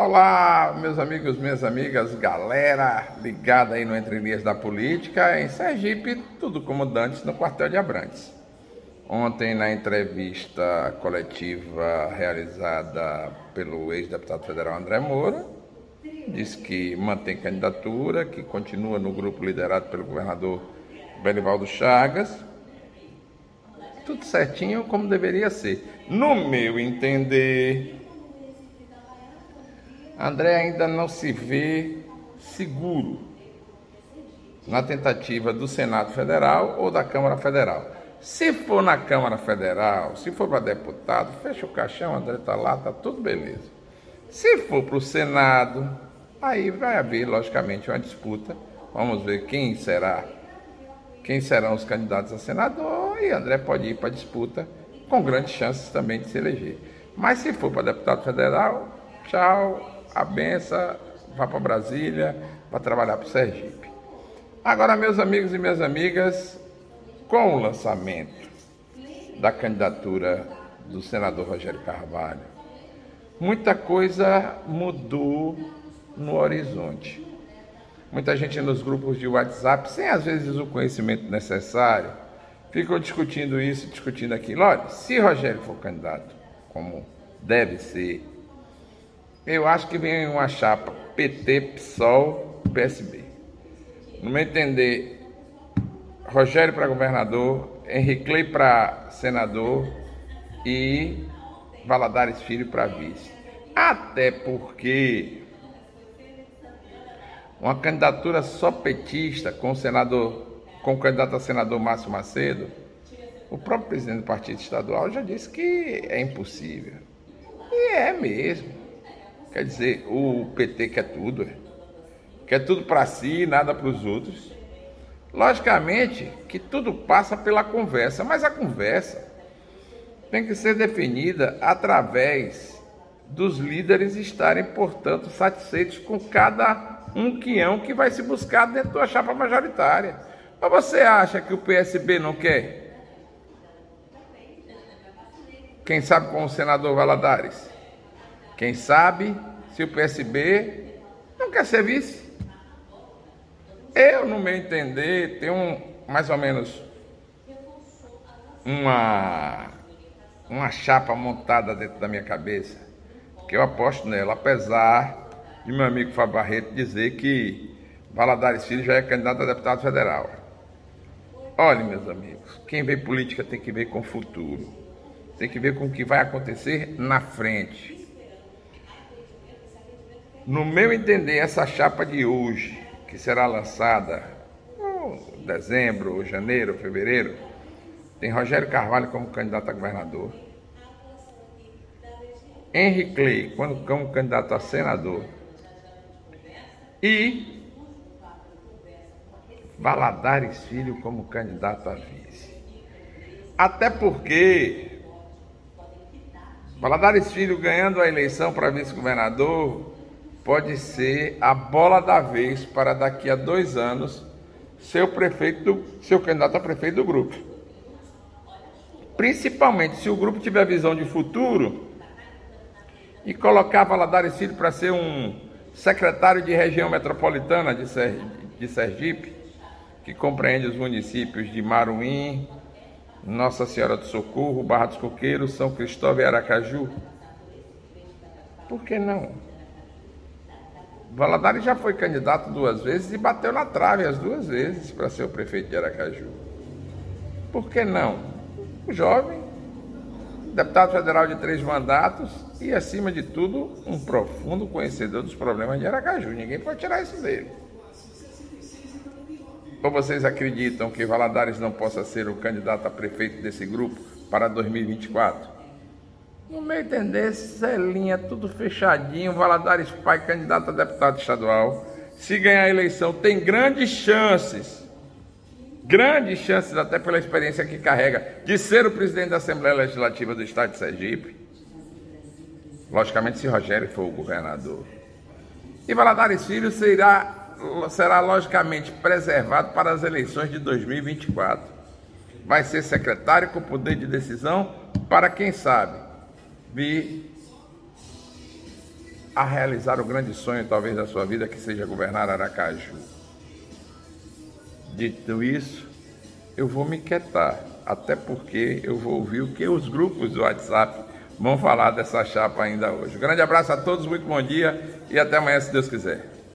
Olá, meus amigos, minhas amigas, galera ligada aí no Entre Linhas da Política, em Sergipe, tudo como dantes no quartel de Abrantes. Ontem, na entrevista coletiva realizada pelo ex-deputado federal André Moura, disse que mantém candidatura, que continua no grupo liderado pelo governador Belivaldo Chagas. Tudo certinho como deveria ser. No meu entender, André ainda não se vê seguro na tentativa do Senado Federal ou da Câmara Federal. Se for na Câmara Federal, se for para deputado, fecha o caixão, André está lá, está tudo beleza. Se for para o Senado, aí vai haver, logicamente, uma disputa. Vamos ver quem será, quem serão os candidatos a senador, e André pode ir para a disputa, com grandes chances também de se eleger. Mas se for para deputado federal, tchau, a benção, vá para Brasília, para trabalhar para o Sergipe. Agora, meus amigos e minhas amigas, com o lançamento da candidatura do senador Rogério Carvalho, muita coisa mudou no horizonte. Muita gente nos grupos de WhatsApp, sem às vezes o conhecimento necessário, ficam discutindo isso, discutindo aquilo. Olha, se Rogério for candidato, como deve ser, eu acho que vem uma chapa PT, PSOL, PSB. No meu entender, Rogério para governador, Henrique Clay para senador e Valadares Filho para vice. Até porque uma candidatura só petista com o senador, com o candidato a senador Márcio Macedo, o próprio presidente do partido estadual já disse que é impossível. E é mesmo. Quer dizer, o PT quer tudo, é. quer tudo para si, nada para os outros. Logicamente que tudo passa pela conversa, mas a conversa tem que ser definida através dos líderes estarem, portanto, satisfeitos com cada um quião que vai se buscar dentro da chapa majoritária. Mas você acha que o PSB não quer? Quem sabe com o senador Valadares? Quem sabe se o PSB não quer ser vice? Eu, no meu entender, tenho um, mais ou menos uma, uma chapa montada dentro da minha cabeça, que eu aposto nela, apesar de meu amigo Fábio Barreto dizer que Valadares Filho já é candidato a deputado federal. Olhe, meus amigos, quem vê política tem que ver com o futuro, tem que ver com o que vai acontecer na frente. No meu entender, essa chapa de hoje, que será lançada em dezembro, ou janeiro, fevereiro, tem Rogério Carvalho como candidato a governador, Henry Clay como candidato a senador e Valadares Filho como candidato a vice. Até porque Valadares Filho ganhando a eleição para vice-governador pode ser a bola da vez para daqui a dois anos ser o prefeito, seu candidato a prefeito do grupo. Principalmente se o grupo tiver visão de futuro e colocar Valadares Filho para ser um secretário de região metropolitana de, de Sergipe, que compreende os municípios de Maruim, Nossa Senhora do Socorro, Barra dos Coqueiros, São Cristóvão e Aracaju. Por que não? Valadares já foi candidato duas vezes e bateu na trave as duas vezes para ser o prefeito de Aracaju. Por que não? O jovem, deputado federal de três mandatos e, acima de tudo, um profundo conhecedor dos problemas de Aracaju. Ninguém pode tirar isso dele. Ou vocês acreditam que Valadares não possa ser o candidato a prefeito desse grupo para 2024? No meu entender, Celinha, tudo fechadinho, Valadares Pai, candidato a deputado estadual. Se ganhar a eleição, tem grandes chances, grandes chances, até pela experiência que carrega, de ser o presidente da Assembleia Legislativa do Estado de Sergipe. Logicamente, se Rogério for o governador. E Valadares Filho será, será logicamente preservado para as eleições de 2024. Vai ser secretário com poder de decisão para quem sabe vir a realizar o grande sonho, talvez, da sua vida, que seja governar Aracaju. Dito isso, eu vou me quietar, até porque eu vou ouvir o que os grupos do WhatsApp vão falar dessa chapa ainda hoje. Grande abraço a todos, muito bom dia e até amanhã, se Deus quiser.